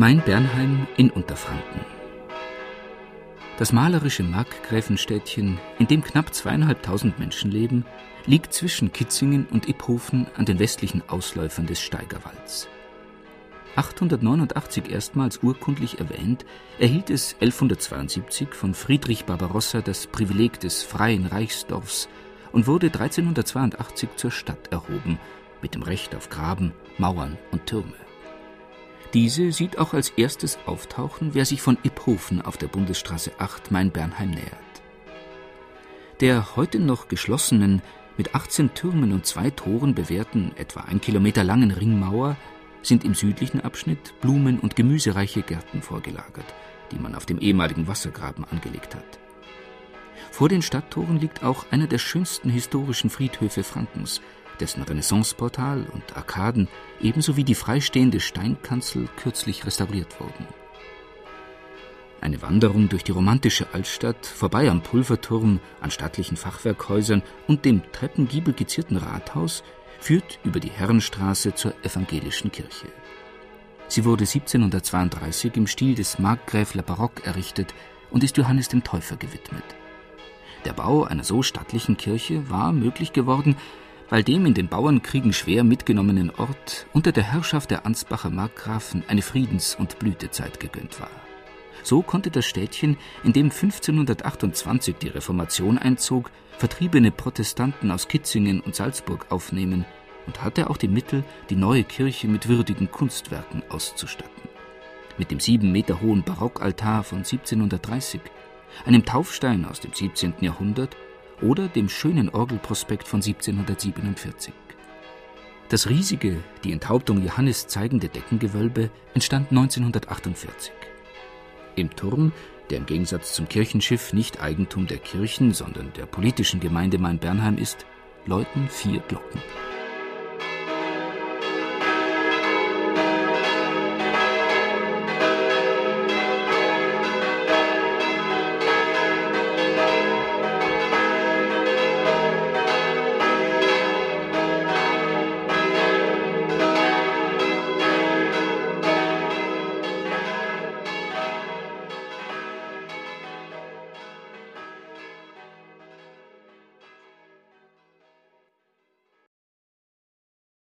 Mein Bernheim in Unterfranken. Das malerische Markgräfenstädtchen, in dem knapp zweieinhalbtausend Menschen leben, liegt zwischen Kitzingen und Iphofen an den westlichen Ausläufern des Steigerwalds. 889 erstmals urkundlich erwähnt, erhielt es 1172 von Friedrich Barbarossa das Privileg des freien Reichsdorfs und wurde 1382 zur Stadt erhoben, mit dem Recht auf Graben, Mauern und Türme. Diese sieht auch als erstes auftauchen, wer sich von Iphofen auf der Bundesstraße 8 Main-Bernheim nähert. Der heute noch geschlossenen, mit 18 Türmen und zwei Toren bewehrten, etwa ein Kilometer langen Ringmauer sind im südlichen Abschnitt Blumen- und gemüsereiche Gärten vorgelagert, die man auf dem ehemaligen Wassergraben angelegt hat. Vor den Stadttoren liegt auch einer der schönsten historischen Friedhöfe Frankens, dessen Renaissanceportal und Arkaden ebenso wie die freistehende Steinkanzel kürzlich restauriert wurden. Eine Wanderung durch die romantische Altstadt, vorbei am Pulverturm, an stattlichen Fachwerkhäusern und dem Treppengiebel gezierten Rathaus führt über die Herrenstraße zur evangelischen Kirche. Sie wurde 1732 im Stil des Markgräfler Barock errichtet und ist Johannes dem Täufer gewidmet. Der Bau einer so stattlichen Kirche war möglich geworden, weil dem in den Bauernkriegen schwer mitgenommenen Ort unter der Herrschaft der Ansbacher Markgrafen eine Friedens- und Blütezeit gegönnt war. So konnte das Städtchen, in dem 1528 die Reformation einzog, vertriebene Protestanten aus Kitzingen und Salzburg aufnehmen und hatte auch die Mittel, die neue Kirche mit würdigen Kunstwerken auszustatten. Mit dem sieben Meter hohen Barockaltar von 1730, einem Taufstein aus dem 17. Jahrhundert oder dem schönen Orgelprospekt von 1747. Das riesige, die Enthauptung Johannes zeigende Deckengewölbe entstand 1948. Im Turm, der im Gegensatz zum Kirchenschiff nicht Eigentum der Kirchen, sondern der politischen Gemeinde Main-Bernheim ist, läuten vier Glocken.